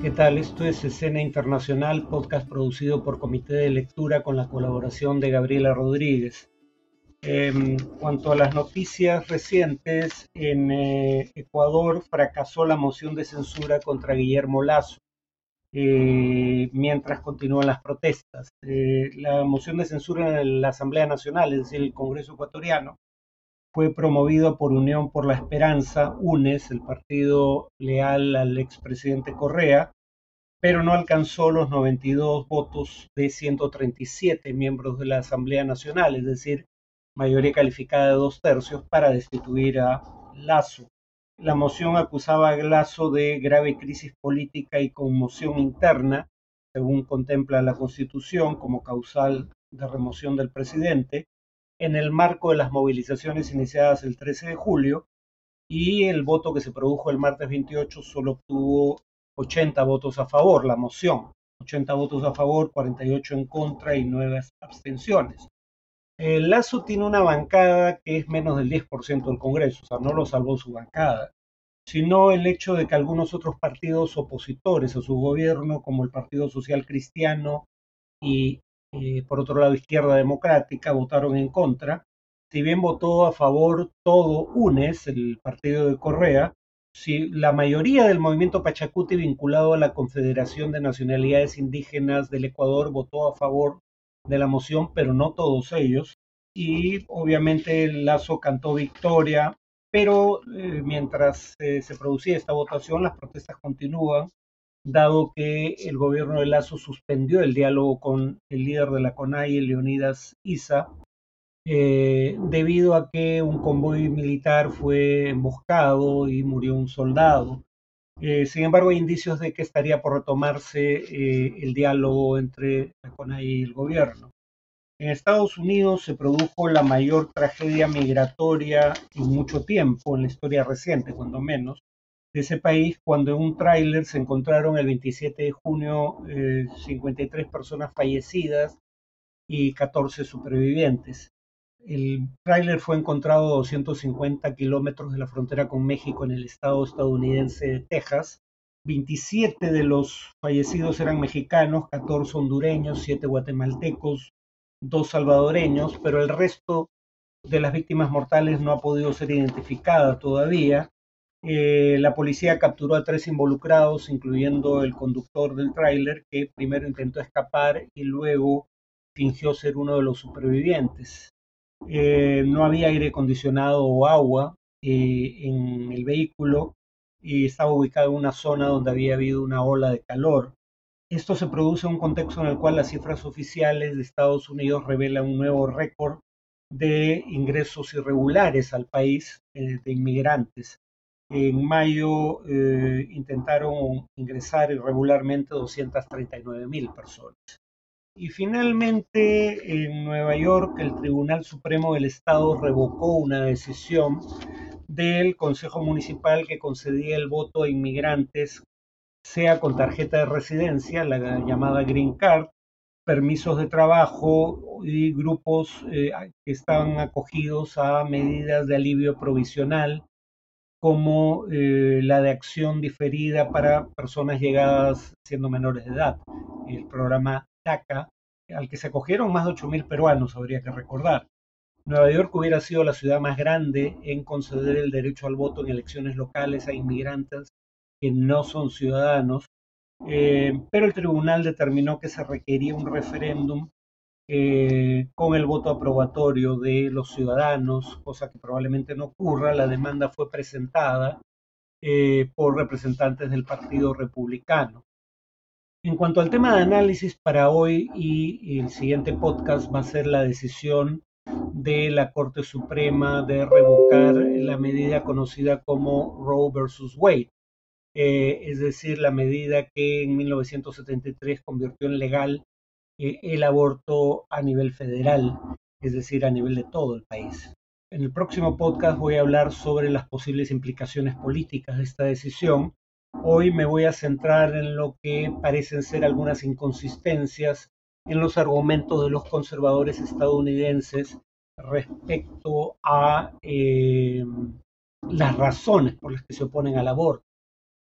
¿Qué tal? Esto es Escena Internacional, podcast producido por Comité de Lectura con la colaboración de Gabriela Rodríguez. En cuanto a las noticias recientes, en eh, Ecuador fracasó la moción de censura contra Guillermo Lazo, eh, mientras continúan las protestas. Eh, la moción de censura en la Asamblea Nacional, es decir, el Congreso ecuatoriano, fue promovido por Unión por la Esperanza, UNES, el partido leal al expresidente Correa, pero no alcanzó los 92 votos de 137 miembros de la Asamblea Nacional, es decir, mayoría calificada de dos tercios para destituir a Lazo. La moción acusaba a Lazo de grave crisis política y conmoción interna, según contempla la Constitución como causal de remoción del presidente, en el marco de las movilizaciones iniciadas el 13 de julio y el voto que se produjo el martes 28 solo obtuvo 80 votos a favor, la moción, 80 votos a favor, 48 en contra y 9 abstenciones. El Lazo tiene una bancada que es menos del 10% del Congreso, o sea, no lo salvó su bancada, sino el hecho de que algunos otros partidos opositores a su gobierno, como el Partido Social Cristiano y eh, por otro lado Izquierda Democrática votaron en contra. Si bien votó a favor todo UNES, el partido de Correa, si la mayoría del movimiento Pachacuti vinculado a la Confederación de Nacionalidades Indígenas del Ecuador votó a favor de la moción, pero no todos ellos. Y obviamente Lazo cantó victoria, pero eh, mientras eh, se producía esta votación, las protestas continúan dado que el gobierno de Lazo suspendió el diálogo con el líder de la CONAI, Leonidas Isa, eh, debido a que un convoy militar fue emboscado y murió un soldado. Eh, sin embargo, hay indicios de que estaría por retomarse eh, el diálogo entre la CONAI y el gobierno. En Estados Unidos se produjo la mayor tragedia migratoria en mucho tiempo, en la historia reciente, cuando menos, de ese país cuando en un tráiler se encontraron el 27 de junio 53 eh, personas fallecidas y 14 supervivientes. El tráiler fue encontrado a 250 kilómetros de la frontera con México en el estado estadounidense de Texas. 27 de los fallecidos eran mexicanos, 14 hondureños, 7 guatemaltecos, 2 salvadoreños, pero el resto de las víctimas mortales no ha podido ser identificada todavía. Eh, la policía capturó a tres involucrados, incluyendo el conductor del tráiler, que primero intentó escapar y luego fingió ser uno de los supervivientes. Eh, no había aire acondicionado o agua eh, en el vehículo y estaba ubicado en una zona donde había habido una ola de calor. Esto se produce en un contexto en el cual las cifras oficiales de Estados Unidos revelan un nuevo récord de ingresos irregulares al país de inmigrantes. En mayo eh, intentaron ingresar irregularmente 239 mil personas. Y finalmente, en Nueva York, el Tribunal Supremo del Estado revocó una decisión del Consejo Municipal que concedía el voto a inmigrantes, sea con tarjeta de residencia, la llamada Green Card, permisos de trabajo y grupos eh, que estaban acogidos a medidas de alivio provisional como eh, la de acción diferida para personas llegadas siendo menores de edad, el programa DACA, al que se acogieron más de 8.000 peruanos, habría que recordar. Nueva York hubiera sido la ciudad más grande en conceder el derecho al voto en elecciones locales a inmigrantes que no son ciudadanos, eh, pero el tribunal determinó que se requería un referéndum eh, con el voto aprobatorio de los ciudadanos, cosa que probablemente no ocurra. La demanda fue presentada eh, por representantes del Partido Republicano. En cuanto al tema de análisis para hoy y el siguiente podcast va a ser la decisión de la Corte Suprema de revocar la medida conocida como Roe versus Wade, eh, es decir, la medida que en 1973 convirtió en legal eh, el aborto a nivel federal, es decir, a nivel de todo el país. En el próximo podcast voy a hablar sobre las posibles implicaciones políticas de esta decisión. Hoy me voy a centrar en lo que parecen ser algunas inconsistencias en los argumentos de los conservadores estadounidenses respecto a eh, las razones por las que se oponen al aborto.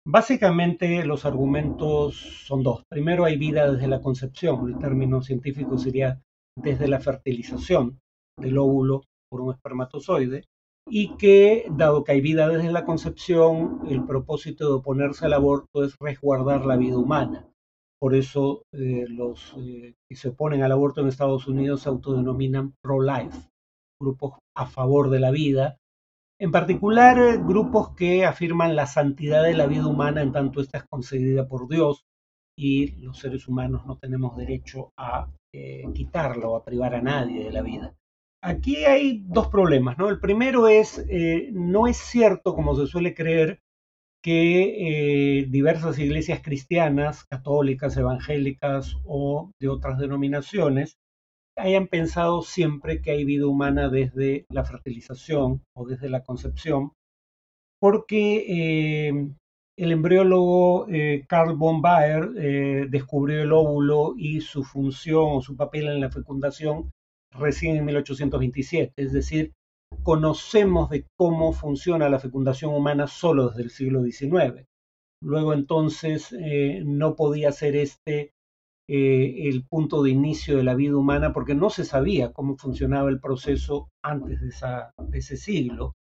Básicamente los argumentos son dos. Primero hay vida desde la concepción, el término científico sería desde la fertilización del óvulo por un espermatozoide, y que, dado que hay vida desde la concepción, el propósito de oponerse al aborto es resguardar la vida humana. Por eso eh, los eh, que se oponen al aborto en Estados Unidos se autodenominan pro-life, grupos a favor de la vida, en particular eh, grupos que afirman la santidad de la vida humana en tanto esta es concedida por Dios y los seres humanos no tenemos derecho a quitarla o a privar a nadie de la vida. Aquí hay dos problemas, ¿no? El primero es, no es cierto, como se suele creer, que eh, diversas iglesias cristianas, católicas, evangélicas o de otras denominaciones, hayan pensado siempre que hay vida humana desde la fertilización o desde la concepción, porque eh, el embriólogo eh, Carl von Baer descubrió el óvulo y su función o su papel en la fecundación recién en 1827, es decir, conocemos de cómo funciona la fecundación humana solo desde el siglo XIX. Luego entonces eh, no podía ser este eh, el punto de inicio de la vida humana porque no se sabía cómo funcionaba el proceso antes de, ese siglo.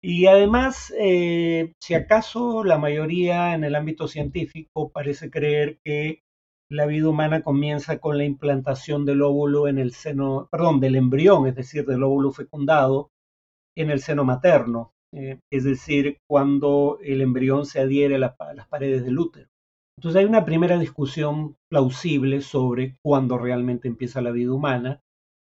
Y además, eh, si acaso la mayoría en el ámbito científico parece creer que la vida humana comienza con la implantación del óvulo en el seno, perdón, del embrión, es decir, del óvulo fecundado, en el seno materno, eh, es decir, cuando el embrión se adhiere a, las paredes del útero. Entonces hay una primera discusión plausible sobre cuándo realmente empieza la vida humana,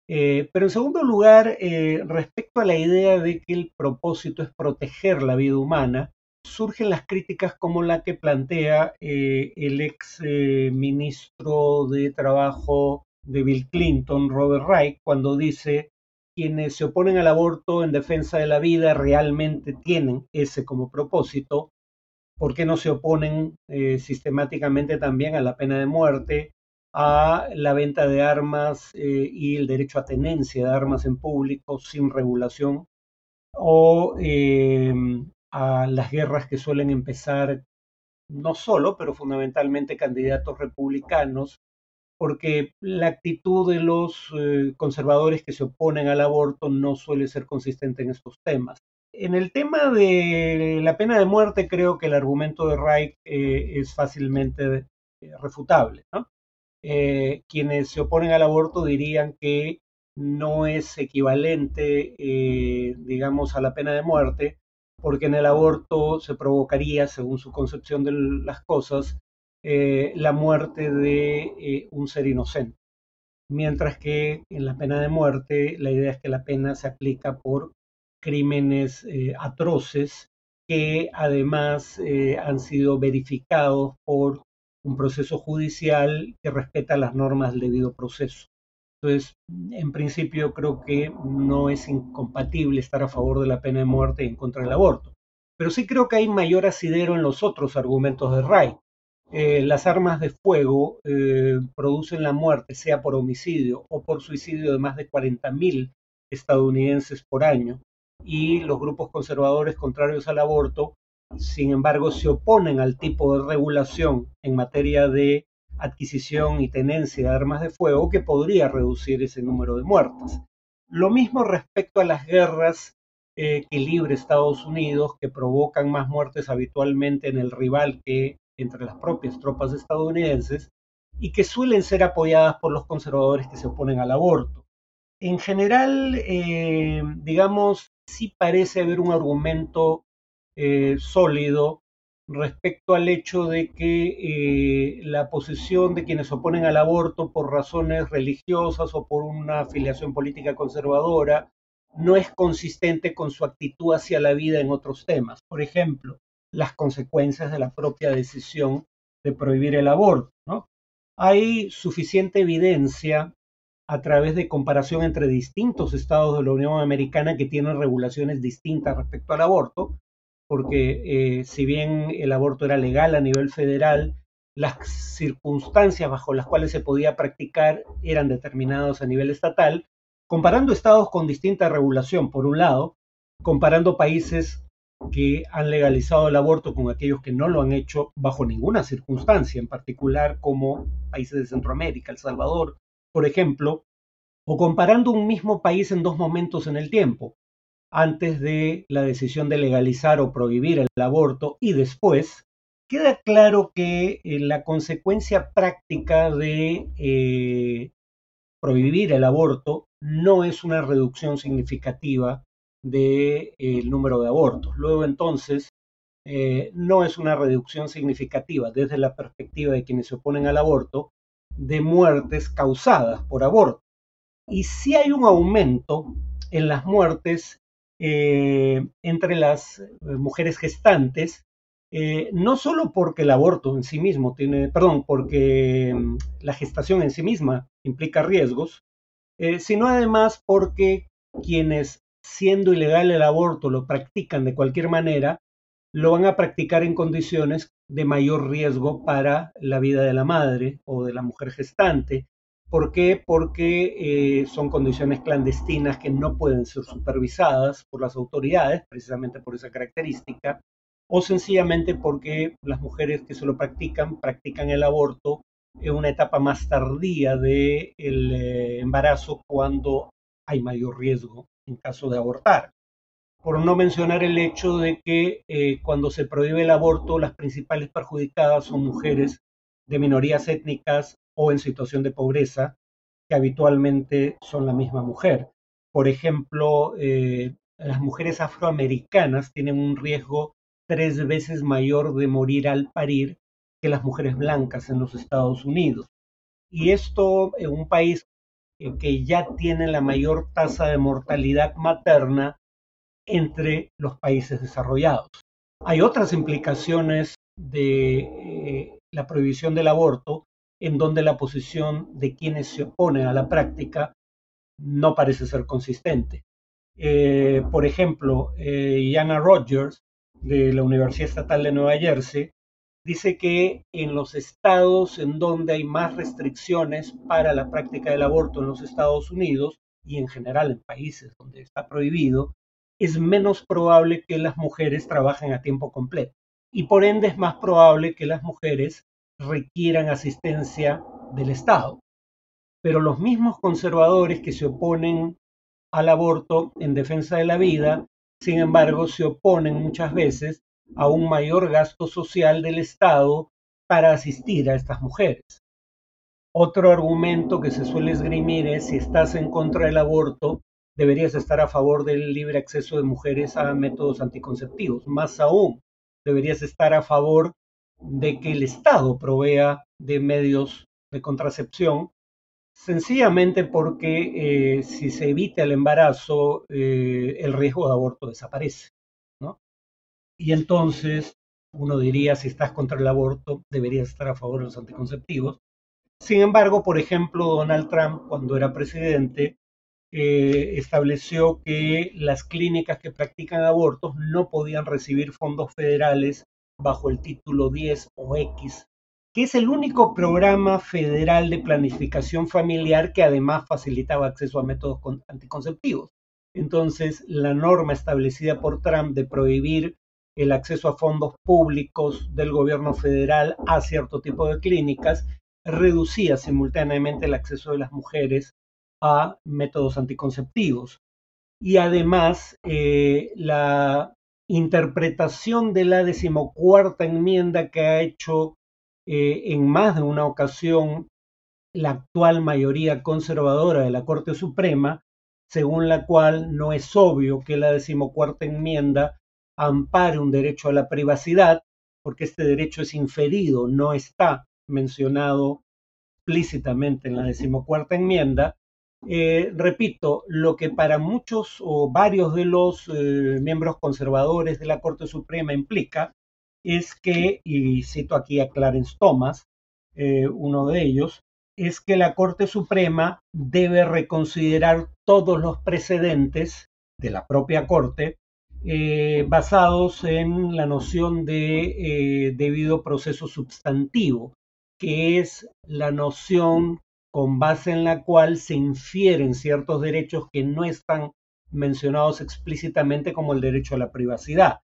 eh, pero en segundo lugar, eh, respecto a la idea de que el propósito es proteger la vida humana, surgen las críticas como la que plantea el ex ministro de Trabajo de Bill Clinton, Robert Reich, cuando dice quienes se oponen al aborto en defensa de la vida realmente tienen ese como propósito, ¿por qué no se oponen eh, sistemáticamente también a la pena de muerte, a la venta de armas eh, y el derecho a tenencia de armas en público sin regulación, o em, a las guerras que suelen empezar no solo, pero fundamentalmente candidatos republicanos porque la actitud de los eh, conservadores que se oponen al aborto no suele ser consistente en estos temas. En el tema de la pena de muerte, creo que el argumento de Reich eh, es fácilmente eh, refutable. quienes se oponen al aborto dirían que no es equivalente, digamos, a la pena de muerte, porque en el aborto se provocaría, según su concepción de las cosas, eh, la muerte de eh, un ser inocente. Mientras que en la pena de muerte la idea es que la pena se aplica por crímenes eh, atroces que además han sido verificados por un proceso judicial que respeta las normas del debido proceso. Entonces, en principio creo que no es incompatible estar a favor de la pena de muerte y en contra del aborto. Pero sí creo que hay mayor asidero en los otros argumentos de Wright. Eh, las armas de fuego eh, producen la muerte, sea por homicidio o por suicidio de más de 40.000 estadounidenses por año. Y los grupos conservadores contrarios al aborto, sin embargo, se oponen al tipo de regulación en materia de adquisición y tenencia de armas de fuego que podría reducir ese número de muertes. Lo mismo respecto a las guerras eh, que libre Estados Unidos, que provocan más muertes habitualmente en el rival que entre las propias tropas estadounidenses y que suelen ser apoyadas por los conservadores que se oponen al aborto. En general, eh, digamos, sí parece haber un argumento eh, sólido respecto al hecho de que eh, la posición de quienes se oponen al aborto por razones religiosas o por una afiliación política conservadora no es consistente con su actitud hacia la vida en otros temas. Por ejemplo, las consecuencias de la propia decisión de prohibir el aborto. Hay suficiente evidencia a través de comparación entre distintos estados de la Unión Americana que tienen regulaciones distintas respecto al aborto, porque eh, si bien el aborto era legal a nivel federal, las circunstancias bajo las cuales se podía practicar eran determinadas a nivel estatal, comparando estados con distinta regulación, por un lado, comparando países que han legalizado el aborto con aquellos que no lo han hecho bajo ninguna circunstancia, en particular como países de Centroamérica, El Salvador, por ejemplo, o comparando un mismo país en dos momentos en el tiempo, antes de la decisión de legalizar o prohibir el aborto y después, queda claro que eh, la consecuencia práctica de eh, prohibir el aborto no es una reducción significativa del eh, número de abortos. Luego entonces, no es una reducción significativa desde la perspectiva de quienes se oponen al aborto de muertes causadas por aborto. Y si hay un aumento en las muertes entre las mujeres gestantes eh, no solo porque el aborto en sí mismo tiene, perdón, porque mm, la gestación en sí misma implica riesgos, eh, sino además porque quienes, siendo ilegal el aborto, lo practican de cualquier manera, lo van a practicar en condiciones de mayor riesgo para la vida de la madre o de la mujer gestante. ¿Por qué? Porque eh, son condiciones clandestinas que no pueden ser supervisadas por las autoridades, precisamente por esa característica, o sencillamente porque las mujeres que se lo practican practican el aborto en una etapa más tardía del eh, embarazo cuando hay mayor riesgo en caso de abortar. Por no mencionar el hecho de que eh, cuando se prohíbe el aborto, las principales perjudicadas son mujeres de minorías étnicas o en situación de pobreza, que habitualmente son la misma mujer. Por ejemplo, eh, las mujeres afroamericanas tienen un riesgo tres veces mayor de morir al parir que las mujeres blancas en los Estados Unidos. Y esto en un país que ya tiene la mayor tasa de mortalidad materna entre los países desarrollados. Hay otras implicaciones de eh, la prohibición del aborto en donde la posición de quienes se oponen a la práctica no parece ser consistente. Eh, por ejemplo, eh, Yana Rogers de la Universidad Estatal de Nueva Jersey, dice que en los estados en donde hay más restricciones para la práctica del aborto en los Estados Unidos y en general en países donde está prohibido, es menos probable que las mujeres trabajen a tiempo completo y por ende es más probable que las mujeres requieran asistencia del Estado. Pero los mismos conservadores que se oponen al aborto en defensa de la vida sin embargo, se oponen muchas veces a un mayor gasto social del Estado para asistir a estas mujeres. Otro argumento que se suele esgrimir es si estás en contra del aborto, deberías estar a favor del libre acceso de mujeres a métodos anticonceptivos. Más aún, deberías estar a favor de que el Estado provea de medios de contracepción Sencillamente porque eh, si se evita el embarazo, eh, el riesgo de aborto desaparece. Y entonces uno diría, si estás contra el aborto, deberías estar a favor de los anticonceptivos. Sin embargo, por ejemplo, Donald Trump, cuando era presidente, eh, estableció que las clínicas que practican abortos no podían recibir fondos federales bajo el título 10 o X que es el único programa federal de planificación familiar que además facilitaba acceso a métodos anticonceptivos. Entonces, la norma establecida por Trump de prohibir el acceso a fondos públicos del gobierno federal a cierto tipo de clínicas reducía simultáneamente el acceso de las mujeres a métodos anticonceptivos. Y además, eh, la interpretación de la decimocuarta enmienda que ha hecho eh, en más de una ocasión la actual mayoría conservadora de la Corte Suprema, según la cual no es obvio que la decimocuarta enmienda ampare un derecho a la privacidad, porque este derecho es inferido, no está mencionado explícitamente en la decimocuarta enmienda. Eh, repito, lo que para muchos o varios de los eh, miembros conservadores de la Corte Suprema implica es que, y cito aquí a Clarence Thomas, eh, uno de ellos, es que la Corte Suprema debe reconsiderar todos los precedentes de la propia Corte basados en la noción de debido proceso sustantivo, que es la noción con base en la cual se infieren ciertos derechos que no están mencionados explícitamente como el derecho a la privacidad.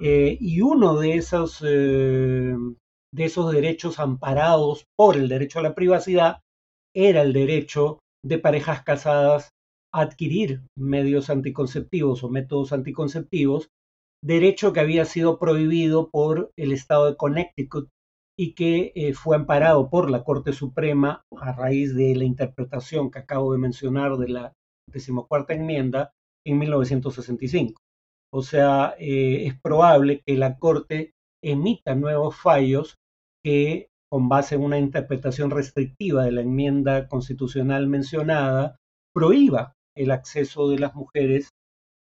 Eh, y uno de esos, eh, de esos derechos amparados por el derecho a la privacidad era el derecho de parejas casadas a adquirir medios anticonceptivos o métodos anticonceptivos, derecho que había sido prohibido por el estado de Connecticut y que eh, fue amparado por la Corte Suprema a raíz de la interpretación que acabo de mencionar de la decimocuarta enmienda en 1965. O sea, eh, es probable que la Corte emita nuevos fallos que, con base en una interpretación restrictiva de la enmienda constitucional mencionada, prohíba el acceso de las mujeres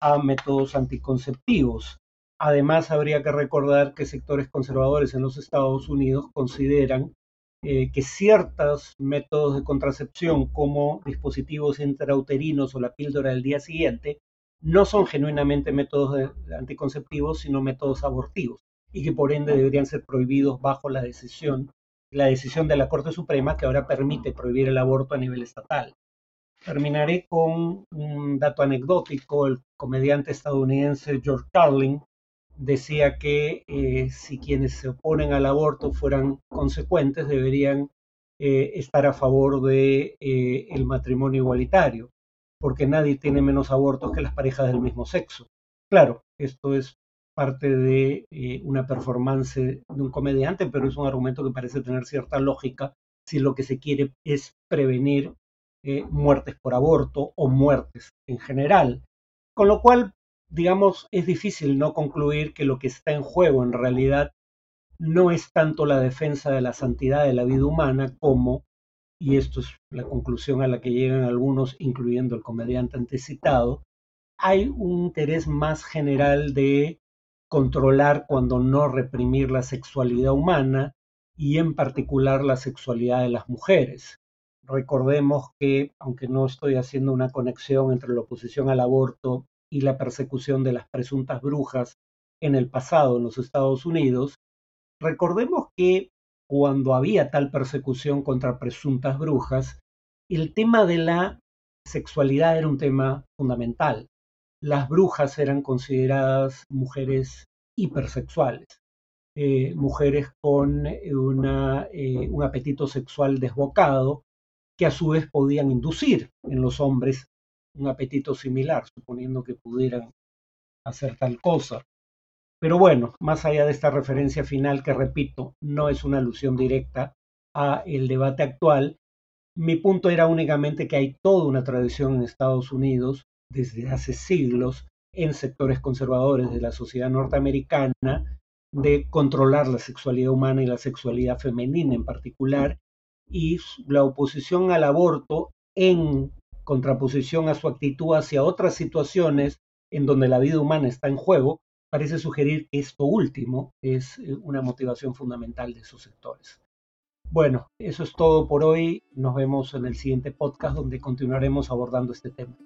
a métodos anticonceptivos. Además, habría que recordar que sectores conservadores en los Estados Unidos consideran eh, que ciertos métodos de contracepción como dispositivos intrauterinos o la píldora del día siguiente no son genuinamente métodos anticonceptivos, sino métodos abortivos, y que por ende deberían ser prohibidos bajo la decisión, la decisión de la Corte Suprema que ahora permite prohibir el aborto a nivel estatal. Terminaré con un dato anecdótico. El comediante estadounidense George Carlin decía que eh, si quienes se oponen al aborto fueran consecuentes, deberían eh, estar a favor de eh, el matrimonio igualitario porque nadie tiene menos abortos que las parejas del mismo sexo. Claro, esto es parte de una performance de un comediante, pero es un argumento que parece tener cierta lógica si lo que se quiere es prevenir muertes por aborto o muertes en general. Con lo cual, digamos, es difícil no concluir que lo que está en juego en realidad no es tanto la defensa de la santidad de la vida humana como y esto es la conclusión a la que llegan algunos, incluyendo el comediante antecitado, hay un interés más general de controlar cuando no reprimir la sexualidad humana y en particular la sexualidad de las mujeres. Recordemos que, aunque no estoy haciendo una conexión entre la oposición al aborto y la persecución de las presuntas brujas en el pasado en los Estados Unidos, recordemos que cuando había tal persecución contra presuntas brujas, el tema de la sexualidad era un tema fundamental. Las brujas eran consideradas mujeres hipersexuales, eh, mujeres con eh, un apetito sexual desbocado, que a su vez podían inducir en los hombres un apetito similar, suponiendo que pudieran hacer tal cosa. Pero bueno, más allá de esta referencia final que repito, no es una alusión directa a el debate actual, mi punto era únicamente que hay toda una tradición en Estados Unidos desde hace siglos en sectores conservadores de la sociedad norteamericana de controlar la sexualidad humana y la sexualidad femenina en particular y la oposición al aborto en contraposición a su actitud hacia otras situaciones en donde la vida humana está en juego parece sugerir que esto último es eh, una motivación fundamental de esos sectores. Bueno, eso es todo por hoy. Nos vemos en el siguiente podcast donde continuaremos abordando este tema.